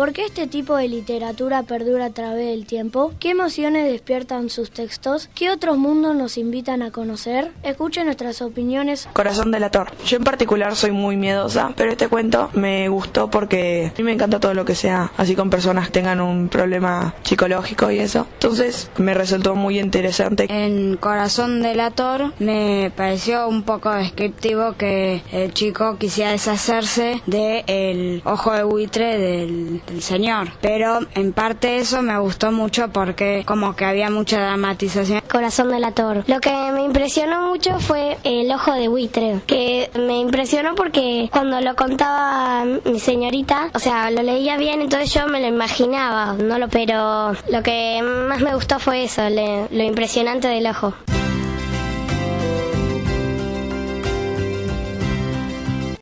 ¿Por qué este tipo de literatura perdura a través del tiempo? ¿Qué emociones despiertan sus textos? ¿Qué otros mundos nos invitan a conocer? Escuchen nuestras opiniones. Corazón delator. Yo en particular soy muy miedosa, pero este cuento me gustó porque a mí me encanta todo lo que sea así con personas que tengan un problema psicológico y eso. Entonces me resultó muy interesante. En Corazón delator me pareció un poco descriptivo que el chico quisiera deshacerse del ojo de buitre del, del señor. Pero en parte eso me gustó mucho porque como que había mucha dramatización. Corazón delator. Lo que me impresionó mucho fue el ojo de buitre, que me impresionó porque cuando lo contaba mi señorita, o sea, lo leía bien, entonces yo me lo imaginaba, no lo, pero lo que más me gustó fue eso, le- lo impresionante del ojo.